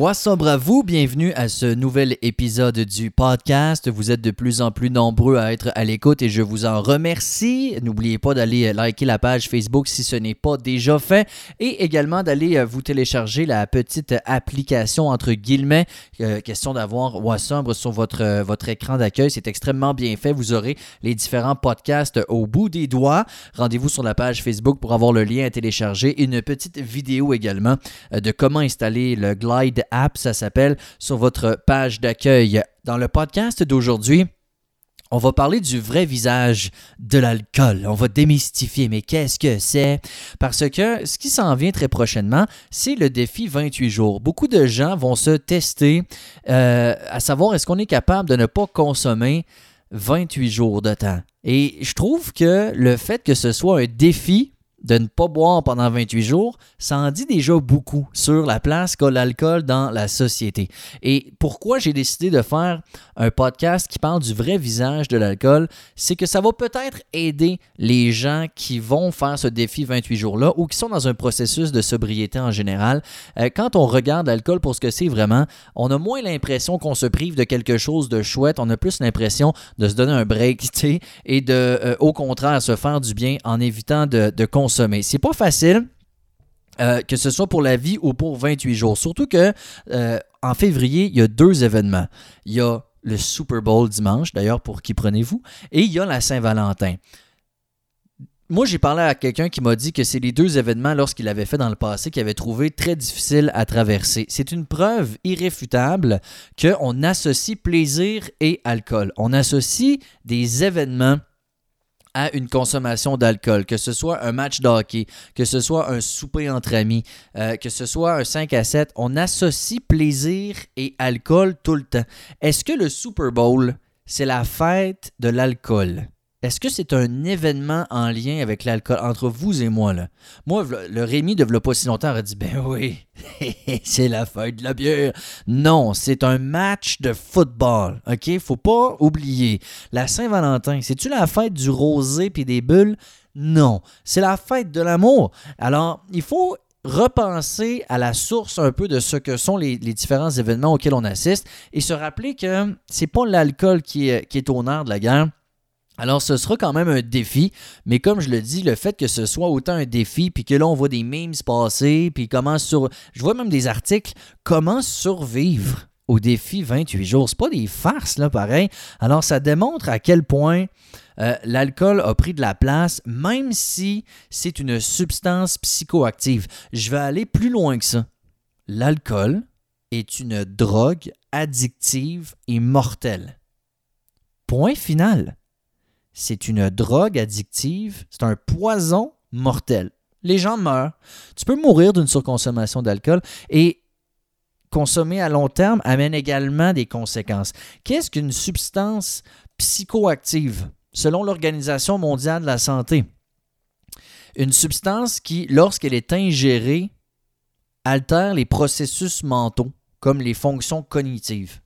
What's up à vous, bienvenue à ce nouvel épisode du podcast. Vous êtes de plus en plus nombreux à être à l'écoute et je vous en remercie. N'oubliez pas d'aller liker la page Facebook si ce n'est pas déjà fait et également d'aller euh, vous télécharger la petite application entre guillemets. Euh, question d'avoir Wassombre sur votre, euh, votre écran d'accueil. C'est extrêmement bien fait. Vous aurez les différents podcasts au bout des doigts. Rendez-vous sur la page Facebook pour avoir le lien à télécharger. Une petite vidéo également de comment installer le Glide app, ça s'appelle, sur votre page d'accueil. Dans le podcast d'aujourd'hui, on va parler du vrai visage de l'alcool. On va démystifier, mais qu'est-ce que c'est? Parce que ce qui s'en vient très prochainement, c'est le défi 28 jours. Beaucoup de gens vont se tester euh, à savoir est-ce qu'on est capable de ne pas consommer 28 jours de temps. Et je trouve que le fait que ce soit un défi de ne pas boire pendant 28 jours, ça en dit déjà beaucoup sur la place qu'a l'alcool dans la société. Et pourquoi j'ai décidé de faire un podcast qui parle du vrai visage de l'alcool, c'est que ça va peut-être aider les gens qui vont faire ce défi 28 jours-là ou qui sont dans un processus de sobriété en général. Euh, quand on regarde l'alcool pour ce que c'est vraiment, on a moins l'impression qu'on se prive de quelque chose de chouette, on a plus l'impression de se donner un break, et de, euh, au contraire, se faire du bien en évitant de, de consommer sommet. C'est pas facile. Euh, que ce soit pour la vie ou pour 28 jours. Surtout que euh, en février, il y a deux événements. Il y a le Super Bowl dimanche, d'ailleurs, pour qui prenez-vous, et il y a la Saint-Valentin. Moi, j'ai parlé à quelqu'un qui m'a dit que c'est les deux événements lorsqu'il avait fait dans le passé qu'il avait trouvé très difficile à traverser. C'est une preuve irréfutable qu'on associe plaisir et alcool. On associe des événements à une consommation d'alcool, que ce soit un match de hockey, que ce soit un souper entre amis, euh, que ce soit un 5 à 7, on associe plaisir et alcool tout le temps. Est-ce que le Super Bowl, c'est la fête de l'alcool? Est-ce que c'est un événement en lien avec l'alcool entre vous et moi? Là? Moi, le Rémi de pas si longtemps aurait dit Ben oui, c'est la fête de la bière. Non, c'est un match de football. OK? Faut pas oublier. La Saint-Valentin, c'est-tu la fête du rosé puis des bulles? Non, c'est la fête de l'amour. Alors, il faut repenser à la source un peu de ce que sont les, différents événements auxquels on assiste et se rappeler que c'est pas l'alcool qui est, qui est au nerf de la guerre alors, ce sera quand même un défi, mais comme je le dis, le fait que ce soit autant un défi, puis que là, on voit des memes passer, puis comment sur. Je vois même des articles, comment survivre au défi 28 jours. C'est pas des farces, là, pareil. Alors, ça démontre à quel point euh, l'alcool a pris de la place, même si c'est une substance psychoactive. Je vais aller plus loin que ça. L'alcool est une drogue addictive et mortelle. Point final c'est une drogue addictive, c'est un poison mortel. Les gens meurent. Tu peux mourir d'une surconsommation d'alcool et consommer à long terme amène également des conséquences. Qu'est-ce qu'une substance psychoactive? Selon l'Organisation mondiale de la santé? Une substance qui, lorsqu'elle est ingérée, altère les processus mentaux, comme les fonctions cognitives.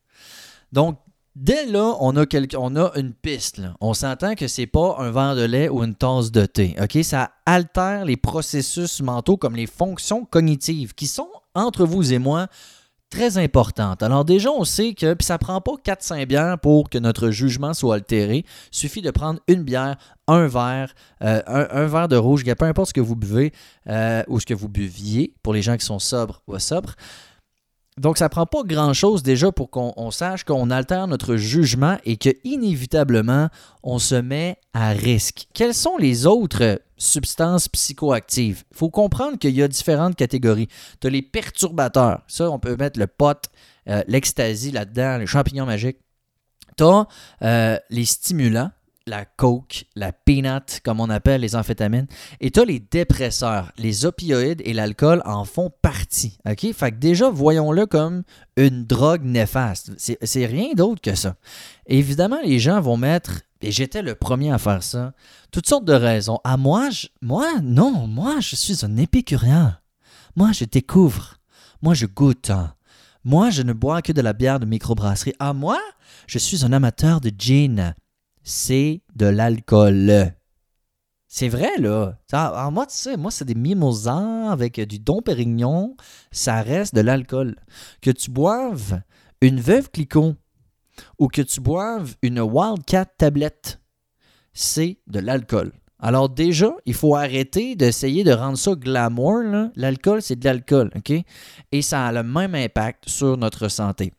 Donc, Dès là, on a, une piste. On s'entend que c'est pas un verre de lait ou une tasse de thé. Ok, Ça altère les processus mentaux comme les fonctions cognitives qui sont, entre vous et moi, très importantes. Alors déjà, on sait que puis ça prend pas 4-5 bières pour que notre jugement soit altéré. Suffit de prendre une bière, un verre, euh, un, verre de rouge, peu importe ce que vous buvez euh, ou ce que vous buviez, pour les gens qui sont sobres ou sobres. Donc, ça prend pas grand-chose déjà pour qu'on sache qu'on altère notre jugement et que inévitablement, on se met à risque. Quelles sont les autres substances psychoactives? Il faut comprendre qu'il y a différentes catégories. Tu as les perturbateurs. Ça, on peut mettre le pot, euh, l'ecstasy là-dedans, les champignons magiques. Tu as euh, les stimulants la coke, la peanut, comme on appelle les amphétamines. Et tu as les dépresseurs. Les opioïdes et l'alcool en font partie. OK? Fait que déjà, voyons-le comme une drogue néfaste. C'est rien d'autre que ça. évidemment, les gens vont mettre, et j'étais le premier à faire ça, toutes sortes de raisons. À ah, moi, moi, non, moi, je suis un épicurien. Moi, je découvre. Moi, je goûte. Moi, je ne bois que de la bière de microbrasserie. À ah, moi, je suis un amateur de gin c'est de l'alcool. C'est vrai, là. Alors, moi, tu sais, moi, c'est des mimosas avec du Dom Pérignon. Ça reste de l'alcool. Que tu boives une veuve Clicquot ou que tu boives une Wildcat tablette, c'est de l'alcool. Alors déjà, il faut arrêter d'essayer de rendre ça glamour. L'alcool, c'est de l'alcool, OK? Et ça a le même impact sur notre santé.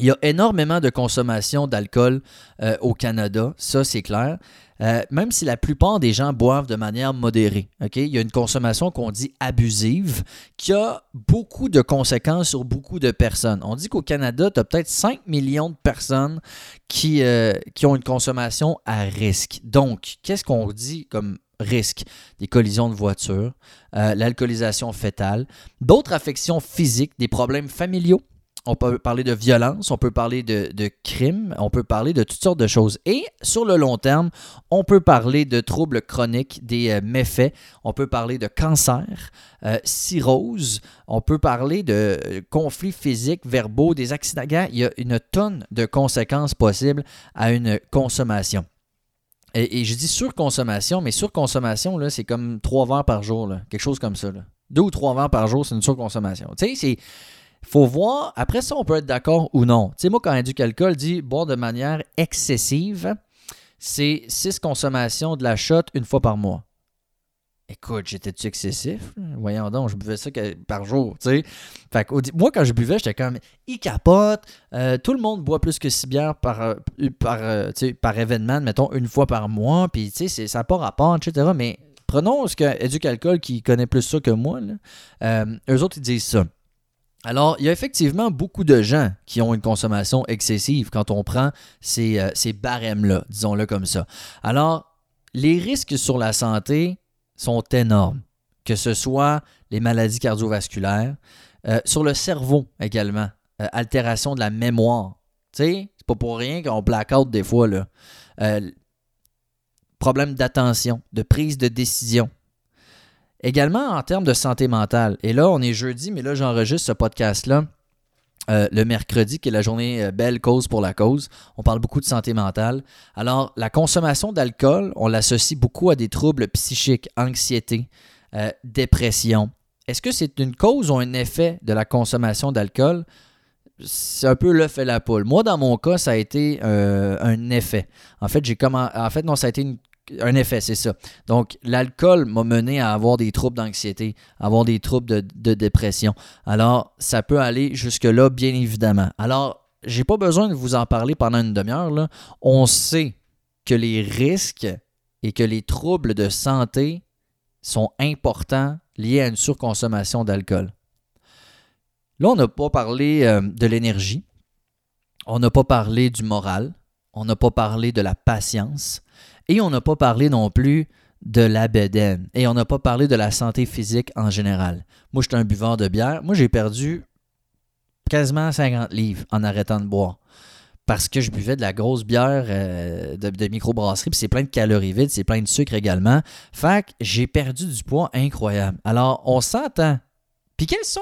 Il y a énormément de consommation d'alcool euh, au Canada, ça c'est clair. Euh, même si la plupart des gens boivent de manière modérée. Il y a une consommation qu'on dit abusive qui a beaucoup de conséquences sur beaucoup de personnes. On dit qu'au Canada, tu as peut-être 5 millions de personnes qui, euh, qui ont une consommation à risque. Donc, qu'est-ce qu'on dit comme risque? Des collisions de voitures, l'alcoolisation fétale, d'autres affections physiques, des problèmes familiaux on peut parler de violence, on peut parler de, de crime, on peut parler de toutes sortes de choses. Et sur le long terme, on peut parler de troubles chroniques, des euh, méfaits, on peut parler de cancer, euh, cirrhose, on peut parler de euh, conflits physiques, verbaux, des accidents. Il y a une tonne de conséquences possibles à une consommation. Et, je dis surconsommation, mais surconsommation, c'est comme trois verres par jour, quelque chose comme ça. Deux ou trois verres par jour, c'est une surconsommation. Tu sais, c'est faut voir, après ça, on peut être d'accord ou non. Tu sais, moi, quand Éduc Alcool dit boire de manière excessive, c'est 6 consommations de la shot une fois par mois. Écoute, j'étais-tu excessif? Voyons donc, je buvais ça par jour, tu sais. Fait que, moi, quand je buvais, j'étais comme, il capote, euh, tout le monde boit plus que 6 bières par, euh, euh, par événement, mettons, une fois par mois, puis tu sais, ça n'a pas rapport, etc. Mais prenons ce que qui connaît plus ça que moi, eux autres, ils disent ça. Alors, il y a effectivement beaucoup de gens qui ont une consommation excessive quand on prend ces, euh, ces barèmes-là, disons-le comme ça. Alors, les risques sur la santé sont énormes, que ce soit les maladies cardiovasculaires, euh, sur le cerveau également, euh, altération de la mémoire. Tu sais, c'est pas pour rien qu'on blackout des fois, là. problème d'attention, de prise de décision. Également en termes de santé mentale. Et là, on est jeudi, mais là, j'enregistre ce podcast-là. Euh, le mercredi, qui est la journée euh, Belle Cause pour la cause. On parle beaucoup de santé mentale. Alors, la consommation d'alcool, on l'associe beaucoup à des troubles psychiques, anxiété, euh, dépression. Est-ce que c'est une cause ou un effet de la consommation d'alcool? C'est un peu l'œuf et la poule. Moi, dans mon cas, ça a été un effet. En fait, j'ai comment... En fait, non, ça a été une un effet, c'est ça. Donc, l'alcool m'a mené à avoir des troubles d'anxiété, à avoir des troubles de, dépression. Alors, ça peut aller jusque-là, bien évidemment. Alors, j'ai pas besoin de vous en parler pendant une demi-heure. On sait que les risques et que les troubles de santé sont importants liés à une surconsommation d'alcool. Là, on n'a pas parlé euh, de l'énergie, on n'a pas parlé du moral, on n'a pas parlé de la patience, et on n'a pas parlé non plus de la bedaine. Et on n'a pas parlé de la santé physique en général. Moi, j'étais un buveur de bière. Moi, j'ai perdu quasiment 50 livres en arrêtant de boire. Parce que je buvais de la grosse bière euh, de, de microbrasserie, puis c'est plein de calories vides, c'est plein de sucre également. Fait que j'ai perdu du poids incroyable. Alors, on s'entend. Puis quels sont,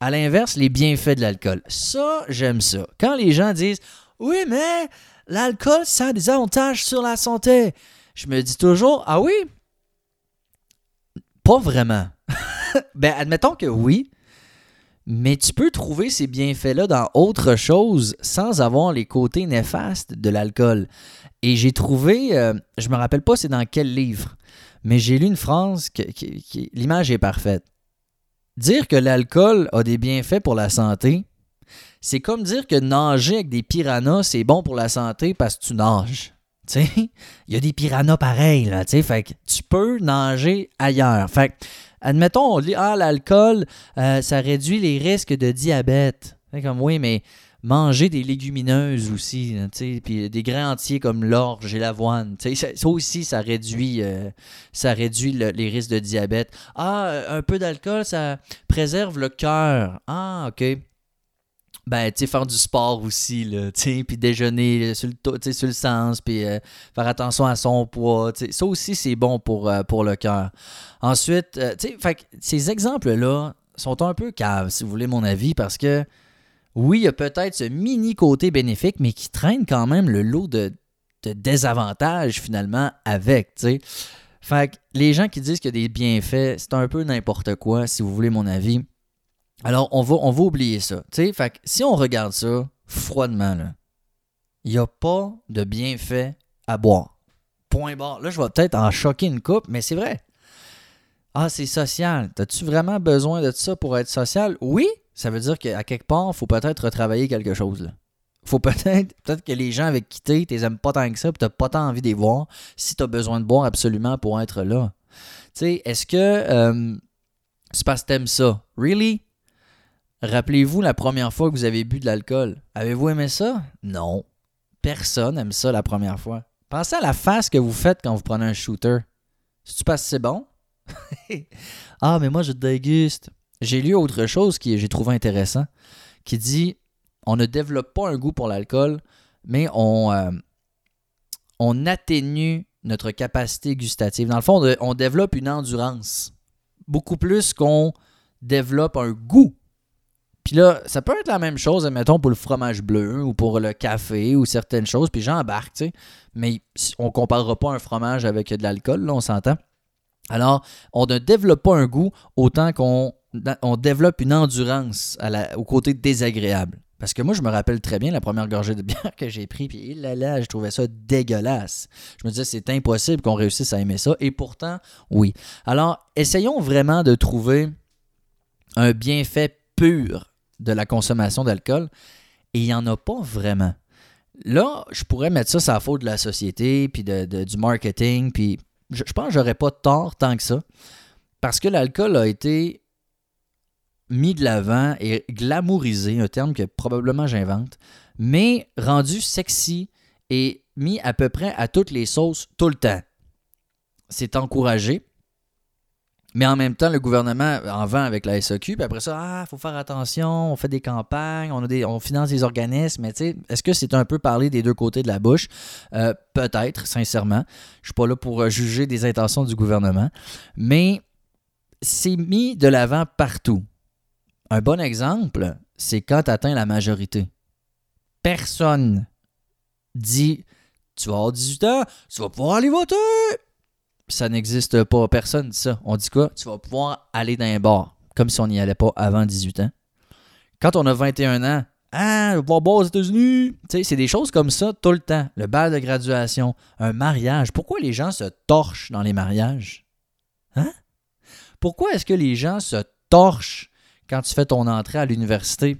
à l'inverse, les bienfaits de l'alcool? Ça, j'aime ça. Quand les gens disent Oui, mais l'alcool, ça a des avantages sur la santé. Je me dis toujours, ah oui? Pas vraiment. ben, admettons que oui, mais tu peux trouver ces bienfaits-là dans autre chose sans avoir les côtés néfastes de l'alcool. Et j'ai trouvé, euh, je me rappelle pas c'est dans quel livre, mais j'ai lu une phrase qui l'image est parfaite. Dire que l'alcool a des bienfaits pour la santé, c'est comme dire que nager avec des piranhas, c'est bon pour la santé parce que tu nages. Il y a des piranhas pareils, fait que tu peux nager ailleurs. Fait admettons, on dit Ah, l'alcool, euh, ça réduit les risques de diabète. comme oui, mais manger des légumineuses aussi, puis des grains entiers comme l'orge et l'avoine. Ça, aussi, ça réduit, euh, ça réduit les risques de diabète. Ah, un peu d'alcool, ça préserve le cœur. Ah, OK ben, faire du sport aussi, là, puis déjeuner sur le, sur le sens, puis euh, faire attention à son poids, ça aussi, c'est bon pour, euh, pour le cœur. Ensuite, euh, ces exemples-là sont un peu caves, si vous voulez mon avis, parce que, oui, il y a peut-être ce mini côté bénéfique, mais qui traîne quand même le lot de, de désavantages, finalement, avec. Fait que les gens qui disent qu'il y a des bienfaits, c'est un peu n'importe quoi, si vous voulez mon avis. Alors, on va, oublier ça. Fait si on regarde ça froidement, il n'y a pas de bienfait à boire. Point barre. Là, je vais peut-être en choquer une coupe, mais c'est vrai. Ah, c'est social. As-tu vraiment besoin de ça pour être social? Oui, ça veut dire qu'à quelque part, faut peut-être retravailler quelque chose. Faut peut-être peut-être que les gens avec qui t'es, tu aimes pas tant que ça, tu n'as pas tant envie de les voir si tu as besoin de boire absolument pour être là. Tu sais, est-ce que euh, c'est parce que t'aimes ça? Really? Rappelez-vous la première fois que vous avez bu de l'alcool? Avez-vous aimé ça? Non. Personne aime ça la première fois. Pensez à la face que vous faites quand vous prenez un shooter. Si tu passes c'est bon? ah, mais moi je déguste. J'ai lu autre chose qui j'ai trouvé intéressant qui dit on ne développe pas un goût pour l'alcool, mais euh, on atténue notre capacité gustative. Dans le fond, on développe une endurance. Beaucoup plus qu'on développe un goût. Puis là, ça peut être la même chose, admettons, pour le fromage bleu ou pour le café ou certaines choses. Puis j'embarque, tu sais. Mais on ne comparera pas un fromage avec de l'alcool, là, on s'entend. Alors, on ne développe pas un goût autant qu'on on développe une endurance au côté désagréable. Parce que moi, je me rappelle très bien la première gorgée de bière que j'ai pris, puis là, là, je trouvais ça dégueulasse. Je me disais, c'est impossible qu'on réussisse à aimer ça, et pourtant, oui. Alors, essayons vraiment de trouver un bienfait pur de la consommation d'alcool, et il n'y en a pas vraiment. Là, je pourrais mettre ça sur la faute de la société, puis du marketing, puis je, je pense que j'aurais pas tort tant que ça, parce que l'alcool a été mis de l'avant et glamourisé, un terme que probablement j'invente, mais rendu sexy et mis à peu près à toutes les sauces tout le temps. C'est encouragé. Mais en même temps, le gouvernement en vend avec la SAQ. Puis après ça, ah, faut faire attention, on fait des campagnes, on finance des organismes. Mais tu sais, est-ce que c'est un peu parler des deux côtés de la bouche? Euh, peut-être, sincèrement. Je suis pas là pour euh, juger des intentions du gouvernement. Mais c'est mis de l'avant partout. Un bon exemple, c'est quand tu atteins la majorité. Personne dit Tu vas avoir 18 ans, tu vas pouvoir aller voter. Ça n'existe pas. Personne dit ça. On dit quoi? Tu vas pouvoir aller dans un bar, comme si on n'y allait pas avant 18 ans. Quand on a 21 ans, ah, je vais boire aux États-Unis. c'est des choses comme ça tout le temps. Le bal de graduation, un mariage. Pourquoi les gens se torchent dans les mariages? Hein? Pourquoi est-ce que les gens se torchent quand tu fais ton entrée à l'université,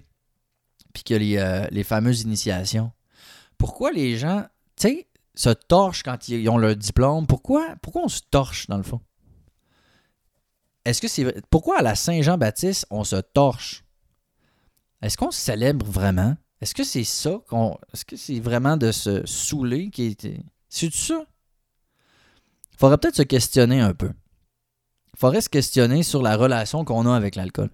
puis qu'il y a les, fameuses initiations, pourquoi les gens, tu sais, se torchent quand ils ont leur diplôme? Pourquoi, pourquoi on se torche, dans le fond? Est-ce que c'est pourquoi à la Saint-Jean-Baptiste on se torche? Est-ce qu'on célèbre vraiment? Est-ce que c'est ça qu'on est-ce que c'est vraiment de se saouler qui était C'est ça? Faudrait peut-être se questionner un peu. Faudrait se questionner sur la relation qu'on a avec l'alcool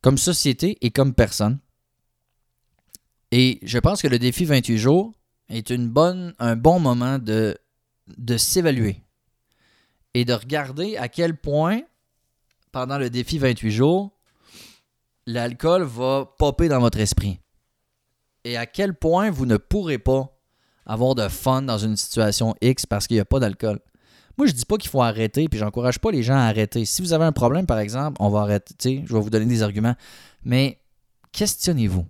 comme société et comme personne. Et je pense que le défi 28 jours est un bon moment de, s'évaluer et de regarder à quel point, pendant le défi 28 jours, l'alcool va popper dans votre esprit. Et à quel point vous ne pourrez pas avoir de fun dans une situation X parce qu'il n'y a pas d'alcool. Moi, je dis pas qu'il faut arrêter, puis j'encourage pas les gens à arrêter. Si vous avez un problème, par exemple, on va arrêter. Je vais vous donner des arguments. Mais questionnez-vous.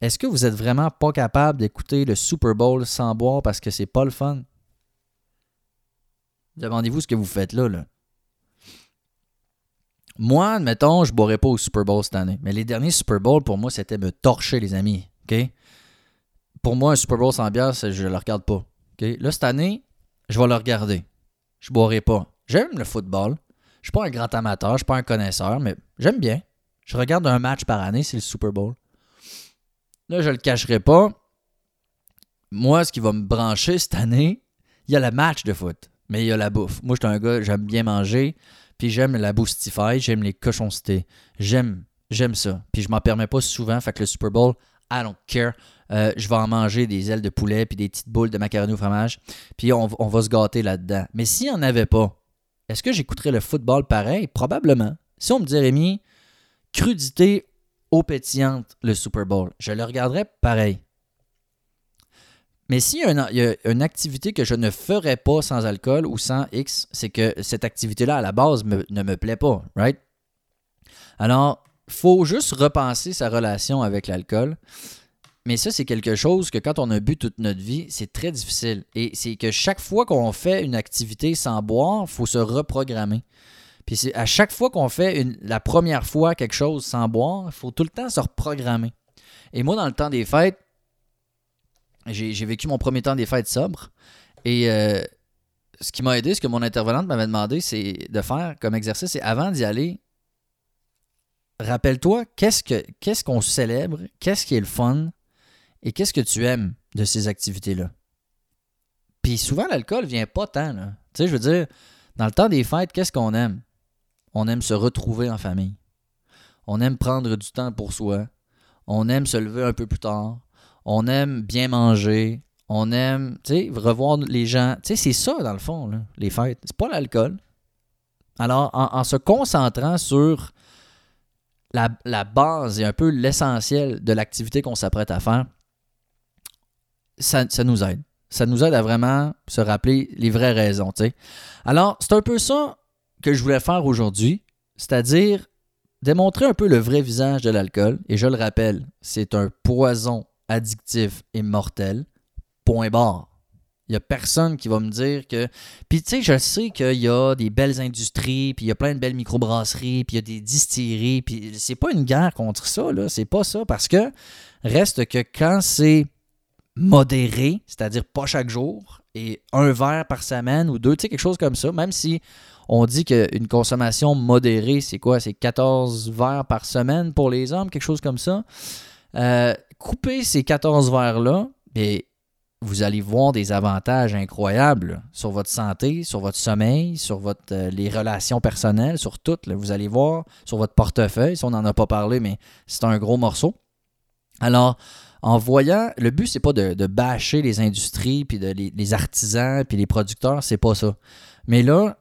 Est-ce que vous êtes vraiment pas capable d'écouter le Super Bowl sans boire parce que c'est pas le fun? Demandez-vous ce que vous faites là. Moi, admettons, je boirais pas au Super Bowl cette année. Mais les derniers Super Bowl, pour moi, c'était me torcher, les amis. Pour moi, un Super Bowl sans bière, je le regarde pas. OK? Là, cette année, je vais le regarder. Je boirai pas. J'aime le football. Je suis pas un grand amateur, je suis pas un connaisseur, mais j'aime bien. Je regarde un match par année, c'est le Super Bowl. Là, je le cacherai pas. Moi, ce qui va me brancher cette année, il y a le match de foot, mais il y a la bouffe. Moi, je suis un gars, j'aime bien manger, puis j'aime la boostify, j'aime les cochoncetés. J'aime, j'aime ça. Puis je m'en permets pas souvent, fait que le Super Bowl, I don't care. Euh, je vais en manger des ailes de poulet puis des petites boules de macaroni au fromage. Puis on, va se gâter là-dedans. Mais s'il n'y en avait pas, est-ce que j'écouterais le football pareil? Probablement. Si on me dit, Rémi, crudité eau pétillante, le Super Bowl, je le regarderais pareil. Mais s'il y, a une activité que je ne ferais pas sans alcool ou sans X, c'est que cette activité-là, à la base, ne me plaît pas, right? Alors, faut juste repenser sa relation avec l'alcool. Mais ça, c'est quelque chose que quand on a bu toute notre vie, c'est très difficile. Et c'est que chaque fois qu'on fait une activité sans boire, il faut se reprogrammer. Puis à chaque fois qu'on fait la première fois quelque chose sans boire, il faut tout le temps se reprogrammer. Et moi, dans le temps des fêtes, j'ai vécu mon premier temps des fêtes sobre. Et euh, ce qui m'a aidé, ce que mon intervenante m'avait demandé, c'est de faire comme exercice, c'est avant d'y aller, rappelle-toi qu'est-ce que qu'est-ce qu'on célèbre, qu'est-ce qui est le fun, et qu'est-ce que tu aimes de ces activités-là? Puis souvent, l'alcool vient pas tant. Tu sais, je veux dire, dans le temps des fêtes, qu'est-ce qu'on aime? On aime se retrouver en famille. On aime prendre du temps pour soi. On aime se lever un peu plus tard. On aime bien manger. On aime, tu sais, revoir les gens. Tu sais, c'est ça, dans le fond, les fêtes. C'est pas l'alcool. Alors, en, se concentrant sur la, la base et un peu l'essentiel de l'activité qu'on s'apprête à faire, ça, nous aide. Ça nous aide à vraiment se rappeler les vraies raisons. Alors, c'est un peu ça que je voulais faire aujourd'hui, c'est-à-dire démontrer un peu le vrai visage de l'alcool. Et je le rappelle, c'est un poison addictif et mortel. Point barre. Il n'y a personne qui va me dire que. Puis, tu sais, je sais qu'il y a des belles industries, puis il y a plein de belles microbrasseries, puis il y a des distilleries, puis c'est pas une guerre contre ça, là. C'est pas ça, parce que reste que quand c'est modéré, c'est-à-dire pas chaque jour, et un verre par semaine ou deux, tu sais, quelque chose comme ça, même si on dit qu'une consommation modérée, c'est quoi? C'est 14 verres par semaine pour les hommes, quelque chose comme ça. Euh, coupez ces 14 verres-là, et vous allez voir des avantages incroyables sur votre santé, sur votre sommeil, sur votre, euh, les relations personnelles, sur tout. Vous allez voir sur votre portefeuille, si on n'en a pas parlé, mais c'est un gros morceau. Alors, en voyant, le but, c'est pas de, bâcher les industries, puis de, les, artisans, puis les producteurs, c'est pas ça. Mais là,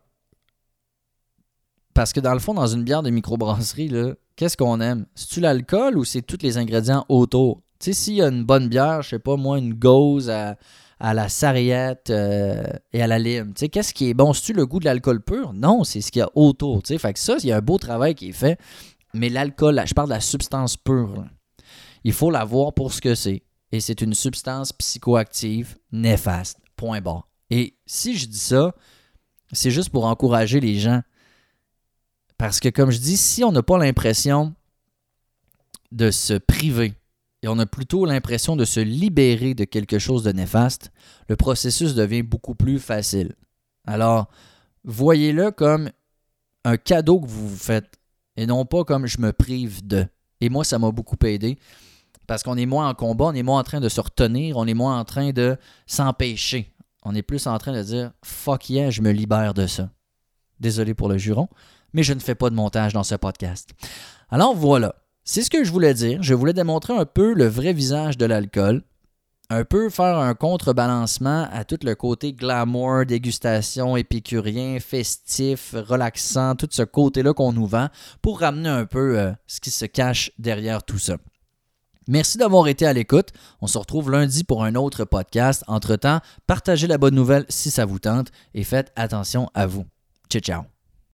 parce que dans le fond, dans une bière de microbrasserie, qu'est-ce qu'on aime? C'est-tu l'alcool ou c'est tous les ingrédients autour? Tu sais, s'il y a une bonne bière, je sais pas moi, une gauze à, la sarriette euh, et à la lime. Tu sais, qu'est-ce qui est bon? C'est-tu le goût de l'alcool pur? Non, c'est ce qu'il y a autour. Tu sais, fait que ça, il y a un beau travail qui est fait. Mais l'alcool, je parle de la substance pure il faut la voir pour ce que c'est. Et c'est une substance psychoactive néfaste. Point barre. Et si je dis ça, c'est juste pour encourager les gens. Parce que comme je dis, si on n'a pas l'impression de se priver et on a plutôt l'impression de se libérer de quelque chose de néfaste, le processus devient beaucoup plus facile. Alors, voyez-le comme un cadeau que vous vous faites et non pas comme je me prive de. Et moi, ça m'a beaucoup aidé. Parce qu'on est moins en combat, on est moins en train de se retenir, on est moins en train de s'empêcher. On est plus en train de dire fuck yeah, je me libère de ça. Désolé pour le juron, mais je ne fais pas de montage dans ce podcast. Alors voilà, c'est ce que je voulais dire. Je voulais démontrer un peu le vrai visage de l'alcool, un peu faire un contrebalancement à tout le côté glamour, dégustation, épicurien, festif, relaxant, tout ce côté-là qu'on nous vend pour ramener un peu euh, ce qui se cache derrière tout ça. Merci d'avoir été à l'écoute. On se retrouve lundi pour un autre podcast. Entre-temps, partagez la bonne nouvelle si ça vous tente et faites attention à vous. Ciao, ciao.